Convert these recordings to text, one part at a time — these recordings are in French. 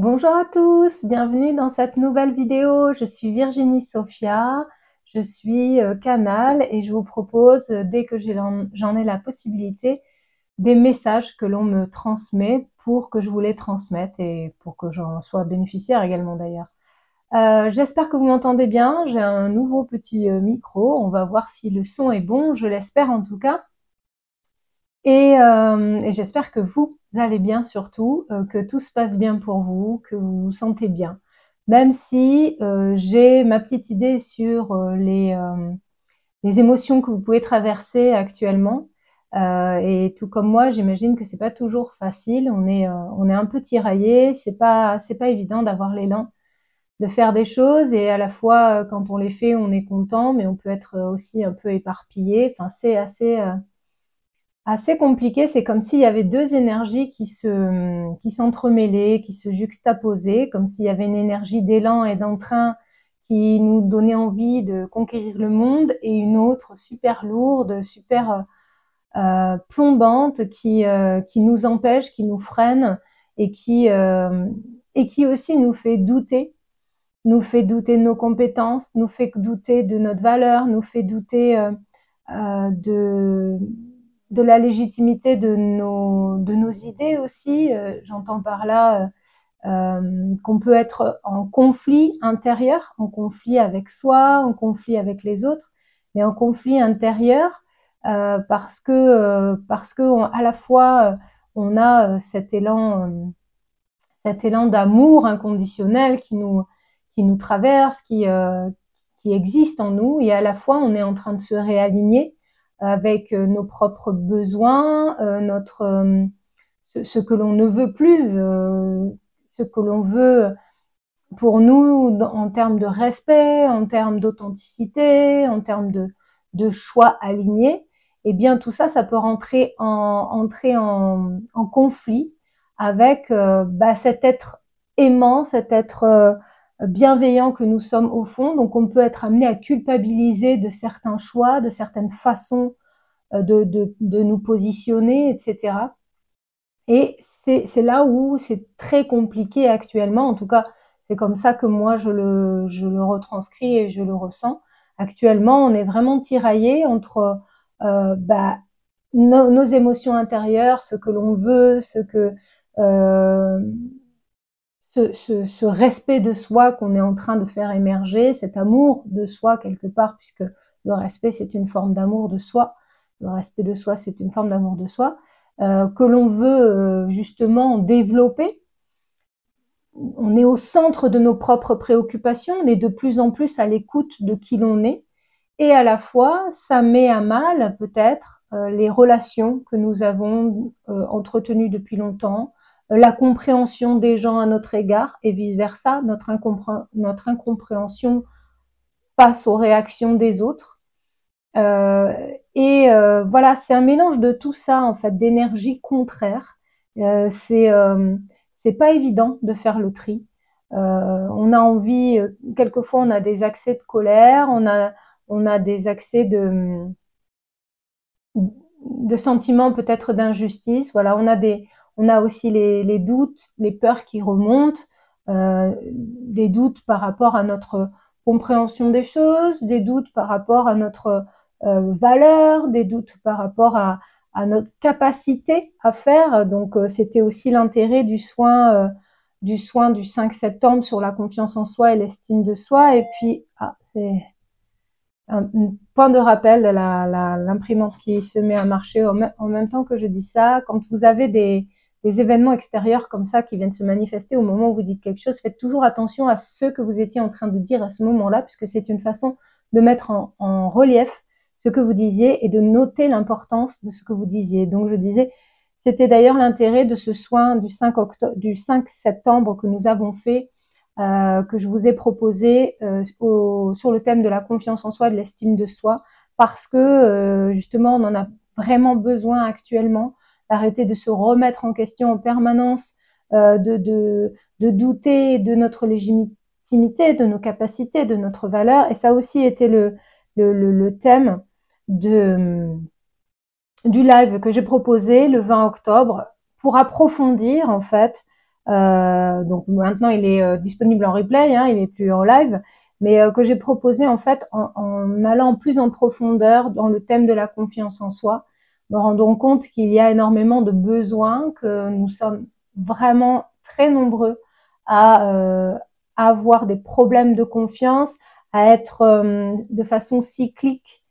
Bonjour à tous, bienvenue dans cette nouvelle vidéo. Je suis Virginie Sophia, je suis euh, Canal et je vous propose, euh, dès que j'en ai la possibilité, des messages que l'on me transmet pour que je vous les transmette et pour que j'en sois bénéficiaire également d'ailleurs. Euh, j'espère que vous m'entendez bien. J'ai un nouveau petit micro. On va voir si le son est bon. Je l'espère en tout cas. Et, et j'espère que vous, allez bien surtout, euh, que tout se passe bien pour vous, que vous vous sentez bien. Même si euh, j'ai ma petite idée sur euh, les, les émotions que vous pouvez traverser actuellement. et tout comme moi, j'imagine que c'est pas toujours facile. On est, on est un peu tiraillé. C'est pas, c'est pas évident d'avoir l'élan de faire des choses et à la fois quand on les fait, on est content, mais on peut être aussi un peu éparpillé. Enfin, c'est assez assez compliqué. C'est comme s'il y avait deux énergies qui se, qui s'entremêlaient, qui se juxtaposaient, comme s'il y avait une énergie d'élan et d'entrain qui nous donnait envie de conquérir le monde et une autre super lourde, super euh, plombante qui, euh, qui nous empêche, qui nous freine et qui, euh, et qui aussi nous fait douter, nous fait douter de nos compétences, nous fait douter de notre valeur, nous fait douter de de la légitimité de nos, de nos idées aussi. Euh, j'entends par là euh, euh, qu'on peut être en conflit intérieur, en conflit avec soi, en conflit avec les autres, mais en conflit intérieur parce que parce que à la fois on a cet élan cet élan d'amour inconditionnel qui nous qui nous traverse, qui qui existe en nous, et à la fois on est en train de se réaligner avec euh, nos propres besoins, euh, notre euh, ce, que l'on ne veut plus, ce que l'on veut pour nous en termes de respect, en termes d'authenticité, en termes de, de, choix alignés, eh bien tout ça, ça peut rentrer en, entrer en, conflit avec bah, cet être aimant, cet être bienveillant que nous sommes au fond. Donc on peut être amené à culpabiliser de certains choix, de certaines façons euh, de, de, nous positionner, etc. Et c'est là où c'est très compliqué actuellement. En tout cas, c'est comme ça que moi je le, je le retranscris et je le ressens. Actuellement, on est vraiment tiraillé entre euh, bah, nos, émotions intérieures, ce que l'on veut, ce que euh, ce, respect de soi qu'on est en train de faire émerger, cet amour de soi quelque part, puisque le respect c'est une forme d'amour de soi, le respect de soi c'est une forme d'amour de soi, euh, que l'on veut euh, justement développer. On est au centre de nos propres préoccupations, on est de plus en plus à l'écoute de qui l'on est, et à la fois ça met à mal peut-être euh, les relations que nous avons entretenues depuis longtemps, la compréhension des gens à notre égard et vice-versa, notre, notre, incompréhension face aux réactions des autres. Euh, et euh, voilà, c'est un mélange de tout ça, en fait, d'énergie contraire. Euh, c'est euh, pas évident de faire le tri. On a envie, quelquefois, on a des accès de colère, on a on a des accès de de sentiments peut-être d'injustice. Voilà, on a des on a aussi les, doutes, les peurs qui remontent, euh, des doutes par rapport à notre compréhension des choses, des doutes par rapport à notre euh, valeur, des doutes par rapport à, notre capacité à faire. Donc euh, c'était aussi l'intérêt du soin du soin du 5 septembre sur la confiance en soi et l'estime de soi. Et puis, ah, c'est un, point de rappel l'imprimante qui se met à marcher en même temps que je dis ça. Quand vous avez des, des événements extérieurs comme ça qui viennent se manifester au moment où vous dites quelque chose, faites toujours attention à ce que vous étiez en train de dire à ce moment-là, puisque c'est une façon de mettre en, relief ce que vous disiez et de noter l'importance de ce que vous disiez. Donc je disais, C'était d'ailleurs l'intérêt de ce soin du 5, octobre, du 5 septembre que nous avons fait, euh, que je vous ai proposé euh, sur le thème de la confiance en soi, de l'estime de soi, parce que euh, justement on en a vraiment besoin actuellement d'arrêter de se remettre en question en permanence, de, de, douter de notre légitimité, de nos capacités, de notre valeur. Et ça aussi été le, thème de du live que j'ai proposé le 20 octobre pour approfondir en fait. Euh, donc maintenant il est euh, disponible en replay, hein, il est plus en live, mais euh, que j'ai proposé en fait en, allant plus en profondeur dans le thème de la confiance en soi, me rendant compte qu'il y a énormément de besoins, que nous sommes vraiment très nombreux à, euh, avoir des problèmes de confiance, à être euh, de façon cyclique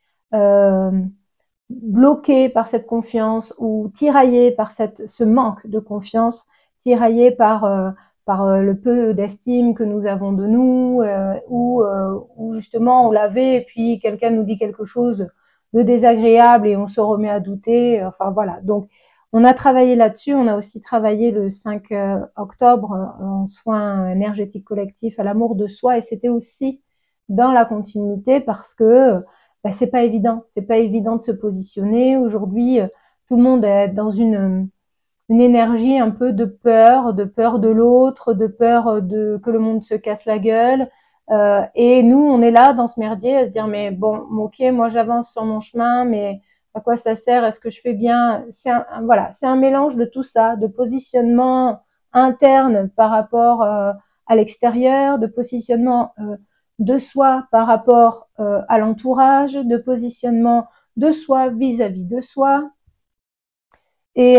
bloqué par cette confiance ou tiraillé par cette, ce manque de confiance, tiraillé par, euh, par euh, le peu d'estime que nous avons de nous, euh, ou, ou justement on l'avait et puis quelqu'un nous dit quelque chose de désagréable et on se remet à douter. Enfin voilà. Donc on a travaillé là-dessus. On a aussi travaillé le 5 octobre en soins énergétiques collectifs à l'amour de soi et c'était aussi dans la continuité parce que bah, c'est pas évident. C'est pas évident de se positionner. Aujourd'hui, euh, tout le monde est dans une, euh, une énergie un peu de peur, de peur de l'autre, de peur euh, de que le monde se casse la gueule. Euh, et nous, on est là dans ce merdier à se dire mais bon, ok, moi j'avance sur mon chemin, mais à quoi ça sert? Est-ce que je fais bien? C'est un, voilà, c'est un mélange de tout ça, de positionnement interne par rapport euh, à l'extérieur, de positionnement euh, de soi par rapport à l'entourage, de positionnement de soi vis-à-vis de soi. Et,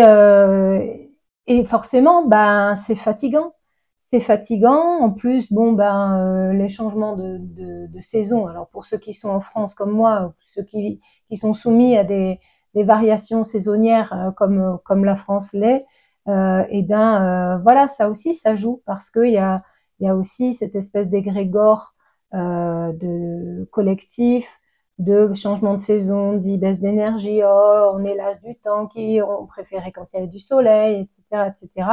et forcément, ben, c'est fatigant. C'est fatigant. En plus, bon, ben, euh, les changements de, saison. Alors, pour ceux qui sont en France comme moi, ceux qui, qui sont soumis à des, variations saisonnières euh, comme, la France l'est, euh, et ben, voilà, ça aussi, ça joue parce qu'il y a, y a aussi cette espèce d'égrégore euh, de collectif, de changement de saison, dit baisse d'énergie, oh, on est las du temps, qui on préférait quand il y avait du soleil, etc., etc.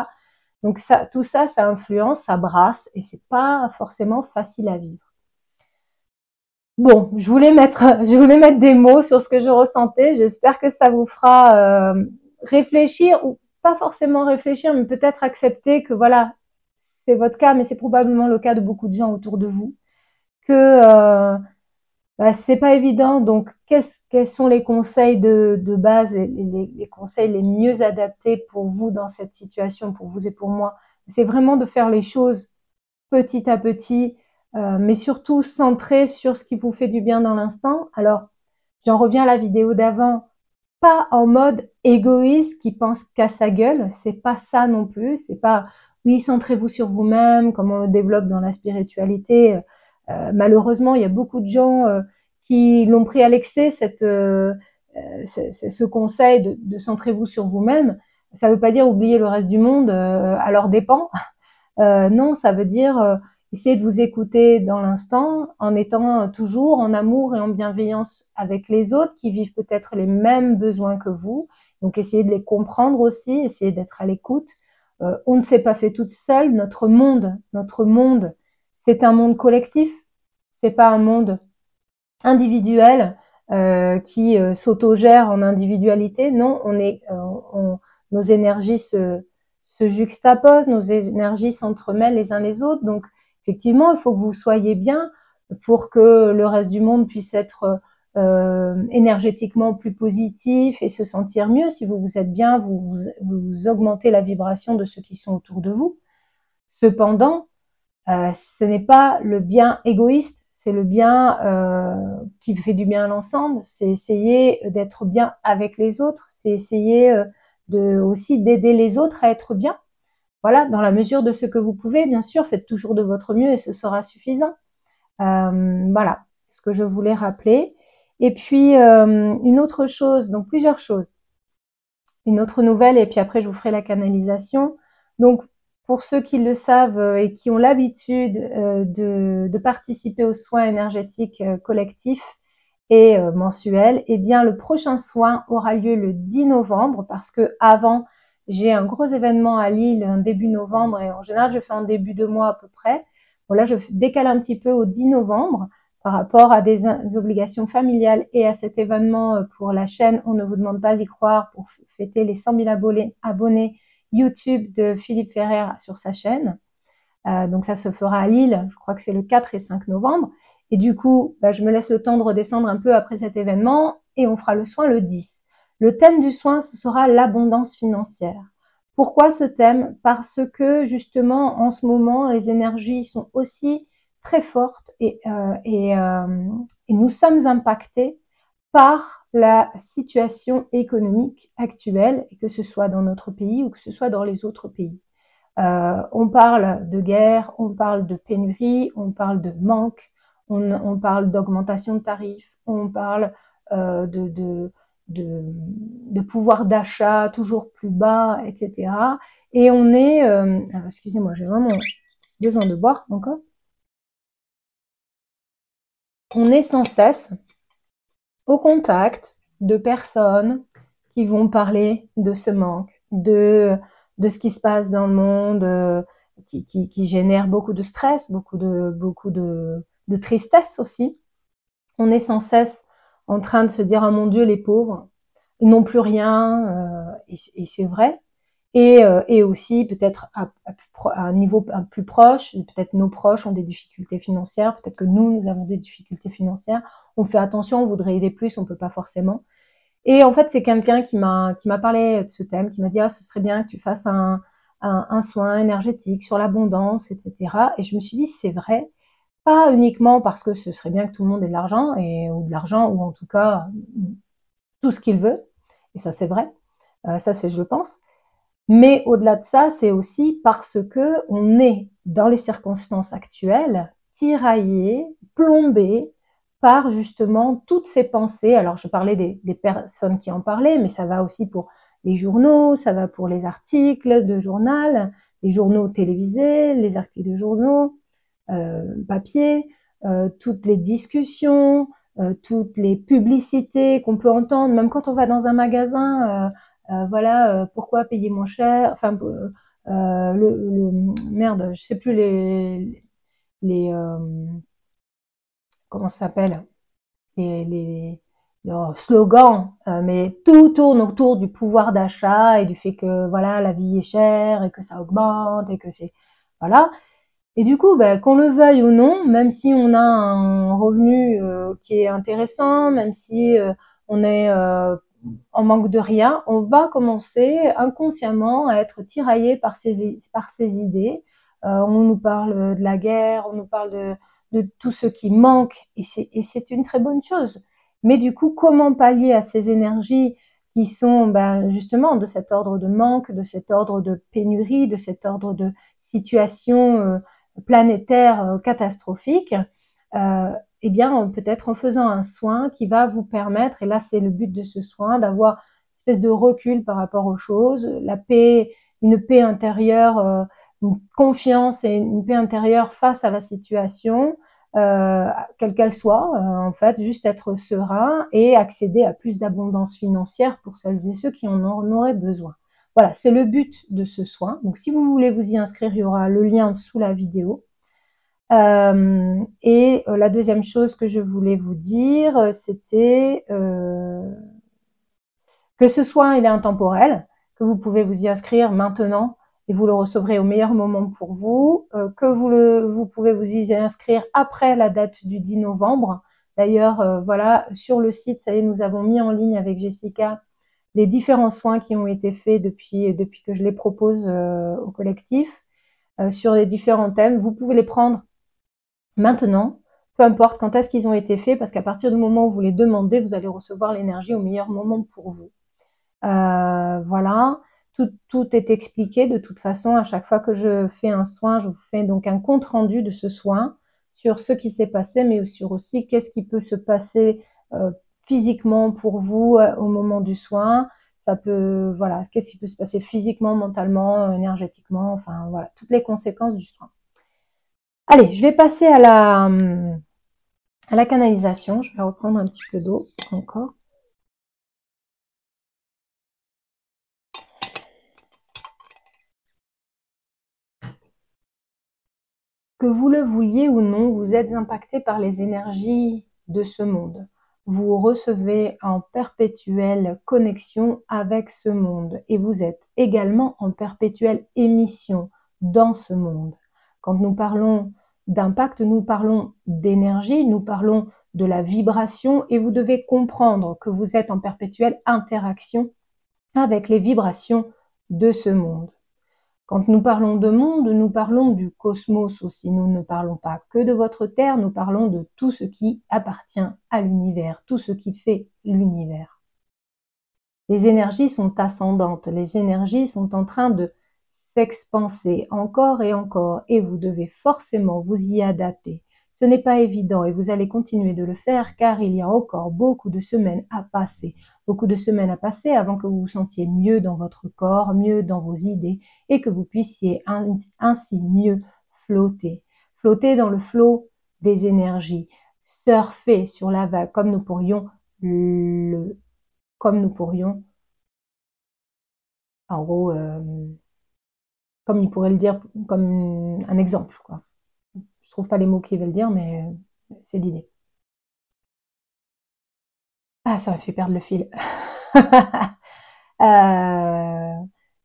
Donc ça, tout ça, ça influence, ça brasse, et c'est pas forcément facile à vivre. Bon, je voulais mettre, des mots sur ce que je ressentais. J'espère que ça vous fera euh, réfléchir ou pas forcément réfléchir, mais peut-être accepter que voilà, c'est votre cas, mais c'est probablement le cas de beaucoup de gens autour de vous que euh, bah, c'est pas évident. Donc, quels sont les conseils de, base, les, les, conseils les mieux adaptés pour vous dans cette situation, pour vous et pour moi? C'est vraiment de faire les choses petit à petit, euh, mais surtout centré sur ce qui vous fait du bien dans l'instant. Alors, j'en reviens à la vidéo d'avant, pas en mode égoïste qui pense qu'à sa gueule, c'est pas ça non plus, c'est pas oui, centrez-vous sur vous-même, comme on le développe dans la spiritualité, euh, malheureusement, il y a beaucoup de gens euh, qui l'ont pris à l'excès, cette, euh, ce conseil de, de centrez-vous sur vous-même. Ça ne veut pas dire oublier le reste du monde à leur dépens. non, ça veut dire essayez de vous écouter dans l'instant en étant toujours en amour et en bienveillance avec les autres qui vivent peut-être les mêmes besoins que vous. Donc essayez de les comprendre aussi, essayez d'être à l'écoute. Euh, on ne s'est pas fait toute seule. Notre monde, notre monde c'est un monde collectif, c'est pas un monde individuel euh, qui euh, s'autogère en individualité. Non, on est, euh, nos énergies se, se juxtaposent, nos énergies s'entremêlent les uns les autres. Donc, effectivement, il faut que vous soyez bien pour que le reste du monde puisse être énergétiquement plus positif et se sentir mieux. Si vous vous êtes bien, vous, augmentez la vibration de ceux qui sont autour de vous. Cependant, ce n'est pas le bien égoïste, c'est le bien euh, qui fait du bien à l'ensemble. C'est essayer d'être bien avec les autres, c'est essayer euh, de aussi d'aider les autres à être bien. Voilà, dans la mesure de ce que vous pouvez, bien sûr, faites toujours de votre mieux et ce sera suffisant. Euh, voilà, ce que je voulais rappeler. Et puis une autre chose, donc plusieurs choses. Une autre nouvelle et puis après je vous ferai la canalisation. Donc pour ceux qui le savent euh, et qui ont l'habitude euh, de, participer aux soins énergétiques euh, collectifs et mensuels, eh bien le prochain soin aura lieu le 10 novembre parce que avant j'ai un gros événement à Lille début novembre et en général je fais un début de mois à peu près. Bon là je décale un petit peu au 10 novembre par rapport à des, obligations familiales et à cet événement pour la chaîne. On ne vous demande pas d'y croire pour fêter les 100 000 abonnés, abonnés YouTube de Philippe Ferrer sur sa chaîne. Euh, donc ça se fera à Lille, je crois que c'est le 4 et 5 novembre. Et du coup, bah, je me laisse le temps de redescendre un peu après cet événement et on fera le soin le 10. Le thème du soin, ce sera l'abondance financière. Pourquoi ce thème? Parce que justement, en ce moment, les énergies sont aussi très fortes et, euh, euh, et nous sommes impactés par la situation économique actuelle, que ce soit dans notre pays ou que ce soit dans les autres pays. Euh, on parle de guerre, on parle de pénurie, on parle de manque, on, parle d'augmentation de tarifs, on parle euh, de, pouvoir d'achat toujours plus bas, etc. Et on est, euh, excusez-moi, j'ai vraiment besoin de boire encore. On est sans cesse au contact de personnes qui vont parler de ce manque, de de ce qui se passe dans le monde, euh, qui, qui, génère beaucoup de stress, beaucoup de, beaucoup de, de, tristesse aussi. On est sans cesse en train de se dire, ah mon Dieu, les pauvres, ils n'ont plus rien, euh, et, et c'est vrai. Et, euh, et aussi peut-être à, à, un niveau plus proche, peut-être nos proches ont des difficultés financières, peut-être que nous, nous avons des difficultés financières. On fait attention, on voudrait aider plus, on peut pas forcément. Et en fait, c'est quelqu'un qui m'a parlé de ce thème, qui m'a dit ah ce serait bien que tu fasses un, un, soin énergétique sur l'abondance, etc. Et je me suis dit c'est vrai, pas uniquement parce que ce serait bien que tout le monde ait de l'argent ou de l'argent ou en tout cas tout ce qu'il veut. Et ça c'est vrai, euh, ça c'est je pense. Mais au-delà de ça, c'est aussi parce que on est dans les circonstances actuelles tiraillé, plombé par justement toutes ces pensées. Alors je parlais des, personnes qui en parlaient, mais ça va aussi pour les journaux, ça va pour les articles de journal, les journaux télévisés, les articles de journaux, euh, papier, euh, toutes les discussions, euh, toutes les publicités qu'on peut entendre, même quand on va dans un magasin, euh, voilà, pourquoi payer moins cher, enfin, le, le, merde, je sais plus les, les comment ça s'appelle les, les slogans, euh, mais tout tourne autour du pouvoir d'achat et du fait que voilà la vie est chère et que ça augmente et que c'est voilà. Et du coup, ben, qu'on le veuille ou non, même si on a un revenu euh, qui est intéressant, même si euh, on est en manque de rien, on va commencer inconsciemment à être tiraillé par ces par ces idées. on nous parle de la guerre, on nous parle de de tout ce qui manque, et c'est une très bonne chose. Mais du coup, comment pallier à ces énergies qui sont ben, justement de cet ordre de manque, de cet ordre de pénurie, de cet ordre de situation euh, planétaire euh, catastrophique? Euh, Eh bien, peut-être en faisant un soin qui va vous permettre, et là c'est le but de ce soin, d'avoir une espèce de recul par rapport aux choses, la paix, une paix intérieure euh, une confiance et une paix intérieure face à la situation, euh, quelle qu'elle soit, euh, en fait, juste être serein et accéder à plus d'abondance financière pour celles et ceux qui en auraient besoin. Voilà, c'est le but de ce soin. Donc, si vous voulez vous y inscrire, il y aura le lien sous la vidéo. Euh, et euh, la deuxième chose que je voulais vous dire, euh, c'était que ce soin, il est intemporel, que vous pouvez vous y inscrire maintenant et vous le recevrez au meilleur moment pour vous, que vous, le, vous pouvez vous y inscrire après la date du 10 novembre. D'ailleurs, voilà, sur le site, ça y est, nous avons mis en ligne avec Jessica les différents soins qui ont été faits depuis, depuis que je les propose au collectif sur les différents thèmes. Vous pouvez les prendre maintenant, peu importe quand est-ce qu'ils ont été faits, parce qu'à partir du moment où vous les demandez, vous allez recevoir l'énergie au meilleur moment pour vous. voilà tout, est expliqué de toute façon. À chaque fois que je fais un soin, je vous fais donc un compte rendu de ce soin sur ce qui s'est passé, mais sur aussi qu'est-ce qui peut se passer euh, physiquement pour vous euh, au moment du soin. Ça peut, voilà, qu'est-ce qui peut se passer physiquement, mentalement, énergétiquement, enfin voilà, toutes les conséquences du soin. Allez, je vais passer à la, euh, à canalisation. Je vais reprendre un petit peu d'eau encore. Que vous le vouliez ou non, vous êtes impacté par les énergies de ce monde. Vous recevez en perpétuelle connexion avec ce monde et vous êtes également en perpétuelle émission dans ce monde. Quand nous parlons d'impact, nous parlons d'énergie, nous parlons de la vibration et vous devez comprendre que vous êtes en perpétuelle interaction avec les vibrations de ce monde. Quand nous parlons de monde, nous parlons du cosmos aussi. Nous ne parlons pas que de votre Terre, nous parlons de tout ce qui appartient à l'univers, tout ce qui fait l'univers. Les énergies sont ascendantes, les énergies sont en train de s'expanser encore et encore, et vous devez forcément vous y adapter. Ce n'est pas évident et vous allez continuer de le faire car il y a encore beaucoup de semaines à passer, beaucoup de semaines à passer avant que vous vous sentiez mieux dans votre corps, mieux dans vos idées et que vous puissiez ainsi mieux flotter. Flotter dans le flot des énergies, surfer sur la vague comme nous pourrions le, comme nous pourrions, en gros, euh, comme il pourrait le dire comme un exemple, quoi trouve pas les mots qui veulent dire, mais euh, c'est l'idée. Ah, ça m'a fait perdre le fil. Euh,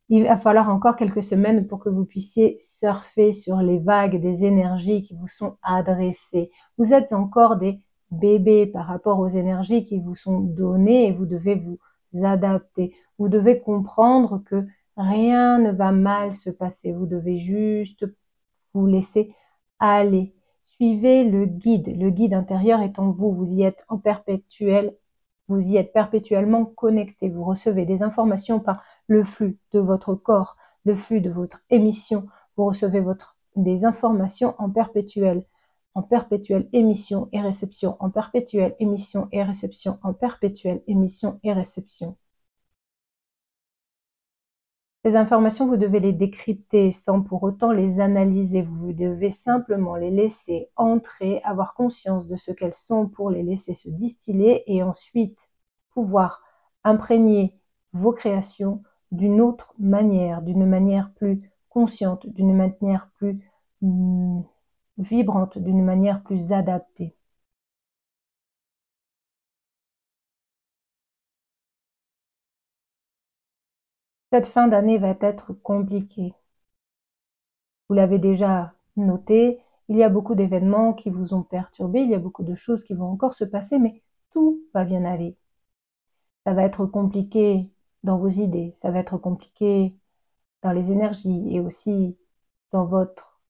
il va falloir encore quelques semaines pour que vous puissiez surfer sur les vagues des énergies qui vous sont adressées. Vous êtes encore des bébés par rapport aux énergies qui vous sont données et vous devez vous adapter. Vous devez comprendre que rien ne va mal se passer. Vous devez juste vous laisser Allez, suivez le guide. Le guide intérieur est en vous. Vous y êtes en perpétuel. Vous y êtes perpétuellement connecté. Vous recevez des informations par le flux de votre corps, le flux de votre émission. Vous recevez des informations en perpétuel, en perpétuelle émission et réception, en perpétuelle émission et réception, en perpétuelle émission et réception. Ces informations, vous devez les décrypter sans pour autant les analyser. Vous devez simplement les laisser entrer, avoir conscience de ce qu'elles sont pour les laisser se distiller et ensuite pouvoir imprégner vos créations d'une autre manière, d'une manière plus consciente, d'une manière plus mm, vibrante, d'une manière plus adaptée. Cette fin d'année va être compliquée. Vous l'avez déjà noté, il y a beaucoup d'événements qui vous ont perturbé, il y a beaucoup de choses qui vont encore se passer, mais tout va bien aller. Ça va être compliqué dans vos idées, ça va être compliqué dans les énergies et aussi dans votre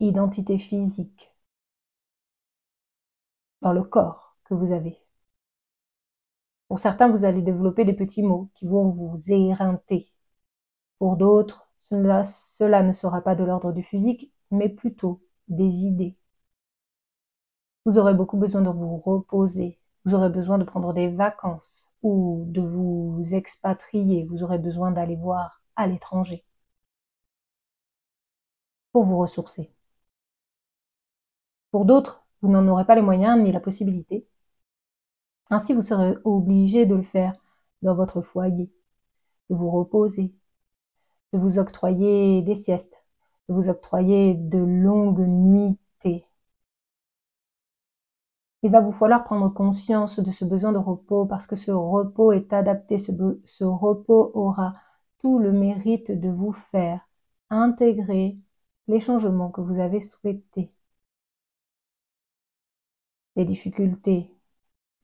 identité physique, dans le corps que vous avez. Pour certains, vous allez développer des petits mots qui vont vous éreinter. Pour d'autres, cela, ne sera pas de l'ordre du physique, mais plutôt des idées. Vous aurez beaucoup besoin de vous reposer. Vous aurez besoin de prendre des vacances ou de vous expatrier. Vous aurez besoin d'aller voir à l'étranger pour vous ressourcer. Pour d'autres, vous n'en aurez pas les moyens ni la possibilité. Ainsi, vous serez obligé de le faire dans votre foyer, de vous reposer, de vous octroyer des siestes, de vous octroyer de longues nuitées. Il va vous falloir prendre conscience de ce besoin de repos parce que ce repos est adapté, ce, ce repos aura tout le mérite de vous faire intégrer les changements que vous avez souhaités. Les difficultés,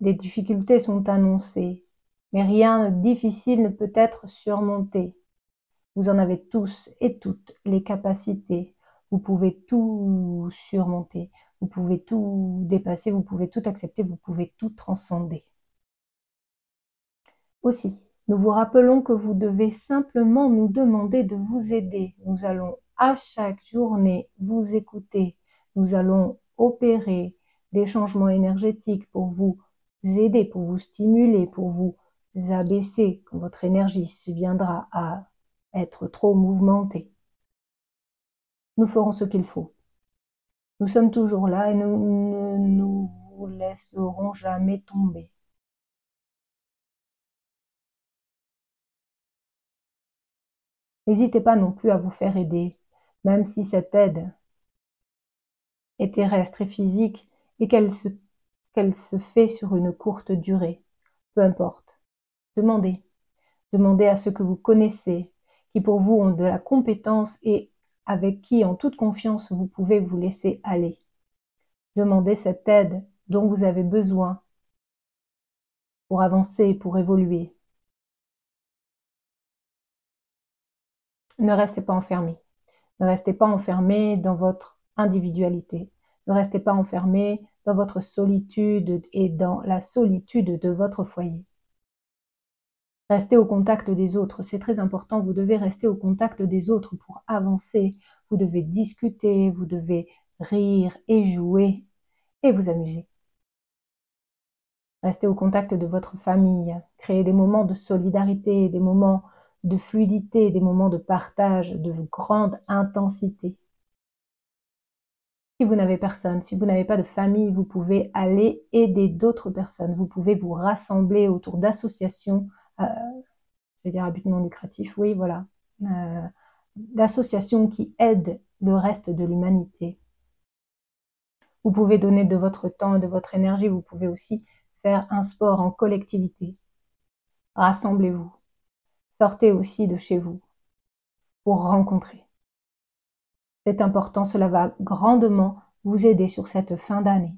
des difficultés sont annoncées, mais rien de difficile ne peut être surmonté. Vous en avez tous et toutes les capacités. Vous pouvez tout surmonter, vous pouvez tout dépasser, vous pouvez tout accepter, vous pouvez tout transcender. Aussi, nous vous rappelons que vous devez simplement nous demander de vous aider. Nous allons à chaque journée vous écouter. Nous allons opérer des changements énergétiques pour vous aider, pour vous stimuler, pour vous abaisser quand votre énergie viendra à être trop mouvementée. Nous ferons ce qu'il faut. Nous sommes toujours là et nous ne nous vous laisserons jamais tomber. N'hésitez pas non plus à vous faire aider. même si cette aide est terrestre et physique et qu'elle se, qu'elle se fait sur une courte durée. Peu importe. Demandez. Demandez à ceux que vous connaissez, qui pour vous ont de la compétence et avec qui en toute confiance vous pouvez vous laisser aller. Demandez cette aide dont vous avez besoin pour avancer, pour évoluer. Ne restez pas enfermé. Ne restez pas enfermé dans votre individualité. Ne restez pas enfermé dans votre solitude et dans la solitude de votre foyer. Restez au contact des autres, c'est très important, vous devez rester au contact des autres pour avancer, vous devez discuter, vous devez rire et jouer et vous amuser. Restez au contact de votre famille, créez des moments de solidarité, des moments de fluidité, des moments de partage, de grande intensité. Si vous n'avez personne, si vous n'avez pas de famille, vous pouvez aller aider d'autres personnes. Vous pouvez vous rassembler autour d'associations, euh, je vais dire à but non lucratif, oui, voilà, euh, d'associations qui aident le reste de l'humanité. Vous pouvez donner de votre temps et de votre énergie. Vous pouvez aussi faire un sport en collectivité. Rassemblez-vous. Sortez aussi de chez vous pour rencontrer. C'est important, cela va grandement vous aider sur cette fin d'année.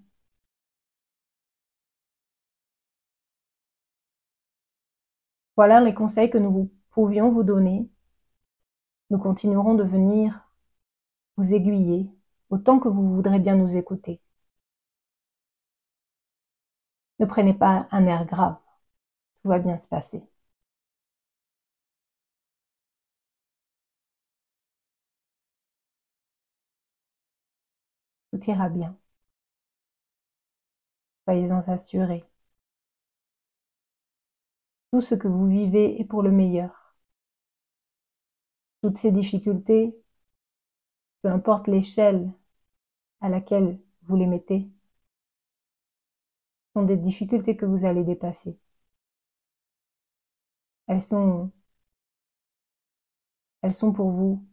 Voilà les conseils que nous pouvions vous donner. Nous continuerons de venir vous aiguiller autant que vous voudrez bien nous écouter. Ne prenez pas un air grave. Tout va bien se passer. Tout ira bien. Soyez-en assurés. Tout ce que vous vivez est pour le meilleur. Toutes ces difficultés, peu importe l'échelle à laquelle vous les mettez, sont des difficultés que vous allez dépasser. Elles sont, elles sont pour vous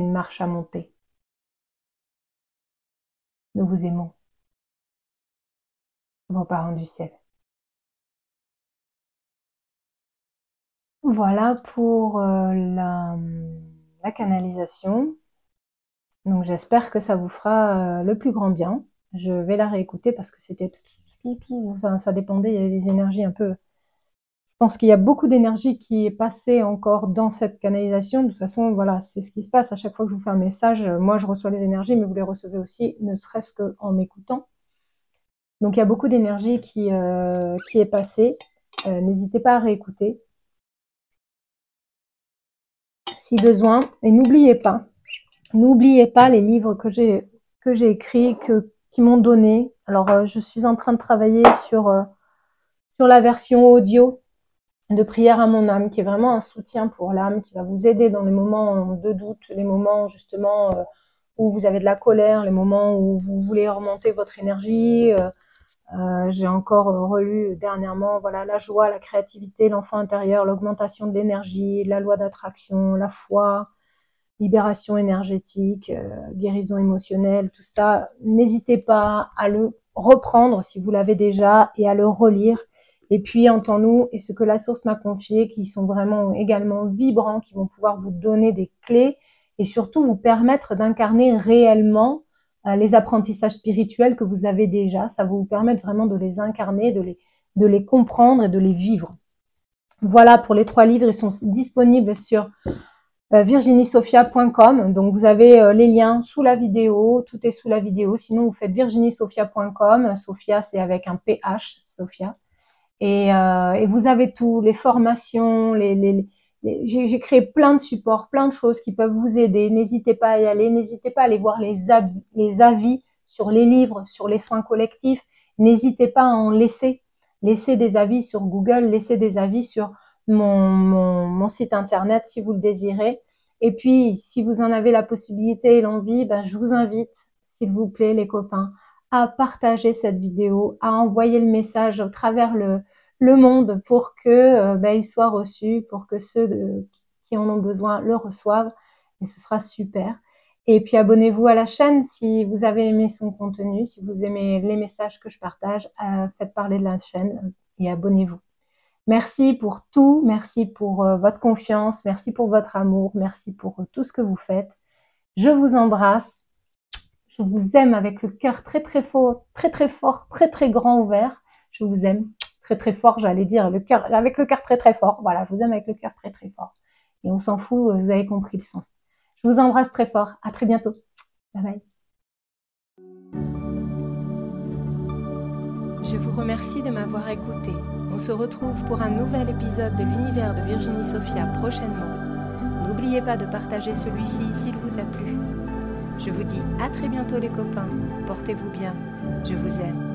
marche à monter. Nous vous aimons, vos parents du ciel. Voilà pour euh, la, canalisation. Donc j'espère que ça vous fera euh, le plus grand bien. Je vais la réécouter parce que c'était tout, enfin ça dépendait, il y avait des énergies un peu pense qu'il y a beaucoup d'énergie qui est passée encore dans cette canalisation. De toute façon, voilà, c'est ce qui se passe. À chaque fois que je vous fais un message, euh, moi je reçois les énergies, mais vous les recevez aussi, ne serait-ce qu'en m'écoutant. Donc il y a beaucoup d'énergie qui, euh, qui est passée. Euh, n'hésitez pas à réécouter si besoin. Et n'oubliez pas, n'oubliez pas les livres que j'ai que j'ai écrits, que, qui m'ont donné. Alors je suis en train de travailler sur, sur la version audio de prière à mon âme, qui est vraiment un soutien pour l'âme, qui va vous aider dans les moments de doute, les moments justement euh, où vous avez de la colère, les moments où vous voulez remonter votre énergie. Euh, euh, j'ai encore relu dernièrement, voilà, la joie, la créativité, l'enfant intérieur, l'augmentation de l'énergie, la loi d'attraction, la foi, libération énergétique, guérison émotionnelle, tout ça. N'hésitez pas à le reprendre si vous l'avez déjà et à le relire et puis, entends-nous et ce que la source m'a confié, qui sont vraiment également vibrants, qui vont pouvoir vous donner des clés et surtout vous permettre d'incarner réellement euh, les apprentissages spirituels que vous avez déjà. Ça va vous permettre vraiment de les incarner, de les, de les comprendre et de les vivre. Voilà pour les trois livres, ils sont disponibles sur euh, virginiesophia.com. Donc vous avez euh, les liens sous la vidéo, tout est sous la vidéo. Sinon vous faites virginiesophia.com. Sophia c'est avec un PH, Sophia. Et, euh, et, vous avez tout, les formations, les, j'ai créé plein de supports, plein de choses qui peuvent vous aider. N'hésitez pas à y aller, n'hésitez pas à aller voir les avis, les avis sur les livres, sur les soins collectifs. N'hésitez pas à en laisser. Laissez des avis sur Google, laissez des avis sur mon, mon, mon, site internet si vous le désirez. Et puis, si vous en avez la possibilité et l'envie, ben, je vous invite, s'il vous plaît, les copains, à partager cette vidéo, à envoyer le message au travers le, monde pour que ben, il soit reçu, pour que ceux qui en ont besoin le reçoivent. Et ce sera super. Et puis abonnez-vous à la chaîne si vous avez aimé son contenu, si vous aimez les messages que je partage, euh, faites parler de la chaîne et abonnez-vous. Merci pour tout, merci pour euh, votre confiance, merci pour votre amour, merci pour tout ce que vous faites. Je vous embrasse. Je vous aime avec le cœur très très fort, très très fort, très très grand ouvert. Je vous aime très très fort, j'allais dire avec le cœur très très fort. Voilà, je vous aime avec le cœur très très fort. Et on s'en fout, vous avez compris le sens. Je vous embrasse très fort. À très bientôt. Bye bye. Je vous remercie de m'avoir écouté. On se retrouve pour un nouvel épisode de l'univers de Virginie Sophia prochainement. N'oubliez pas de partager celui-ci s'il vous a plu. Je vous dis à très bientôt les copains. Portez-vous bien. Je vous aime.